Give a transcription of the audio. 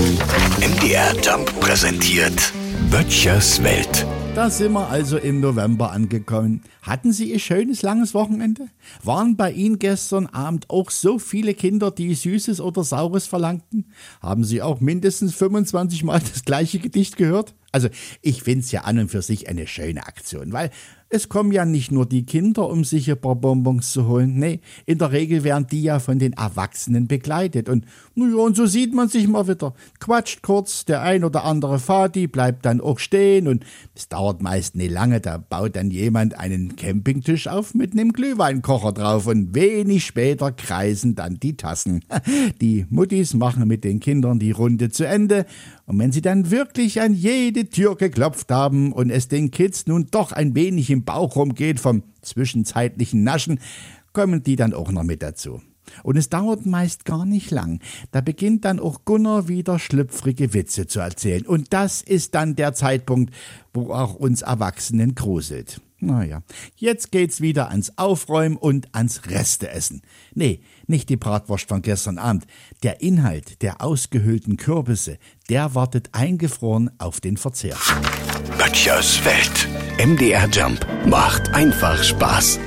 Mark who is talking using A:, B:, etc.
A: MDR Jump präsentiert Böttchers Welt.
B: Da sind wir also im November angekommen. Hatten Sie ein schönes langes Wochenende? Waren bei Ihnen gestern Abend auch so viele Kinder, die Süßes oder Saures verlangten? Haben Sie auch mindestens 25 Mal das gleiche Gedicht gehört? Also ich finde es ja an und für sich eine schöne Aktion, weil es kommen ja nicht nur die Kinder, um sich ein paar Bonbons zu holen. Nee, in der Regel werden die ja von den Erwachsenen begleitet. Und naja, und so sieht man sich mal wieder. Quatscht kurz, der ein oder andere Fadi bleibt dann auch stehen und es dauert meist nicht lange, da baut dann jemand einen Campingtisch auf mit einem Glühweinkocher drauf und wenig später kreisen dann die Tassen. Die Muttis machen mit den Kindern die Runde zu Ende und wenn sie dann wirklich an jede Tür geklopft haben und es den Kids nun doch ein wenig im Bauch rumgeht vom zwischenzeitlichen Naschen, kommen die dann auch noch mit dazu. Und es dauert meist gar nicht lang. Da beginnt dann auch Gunnar wieder schlüpfrige Witze zu erzählen. Und das ist dann der Zeitpunkt, wo auch uns Erwachsenen gruselt. Naja, jetzt geht's wieder ans Aufräumen und ans Resteessen. Nee, nicht die Bratwurst von gestern Abend. Der Inhalt der ausgehöhlten Kürbisse, der wartet eingefroren auf den Verzehr.
A: Böttchers Welt. MDR Jump macht einfach Spaß.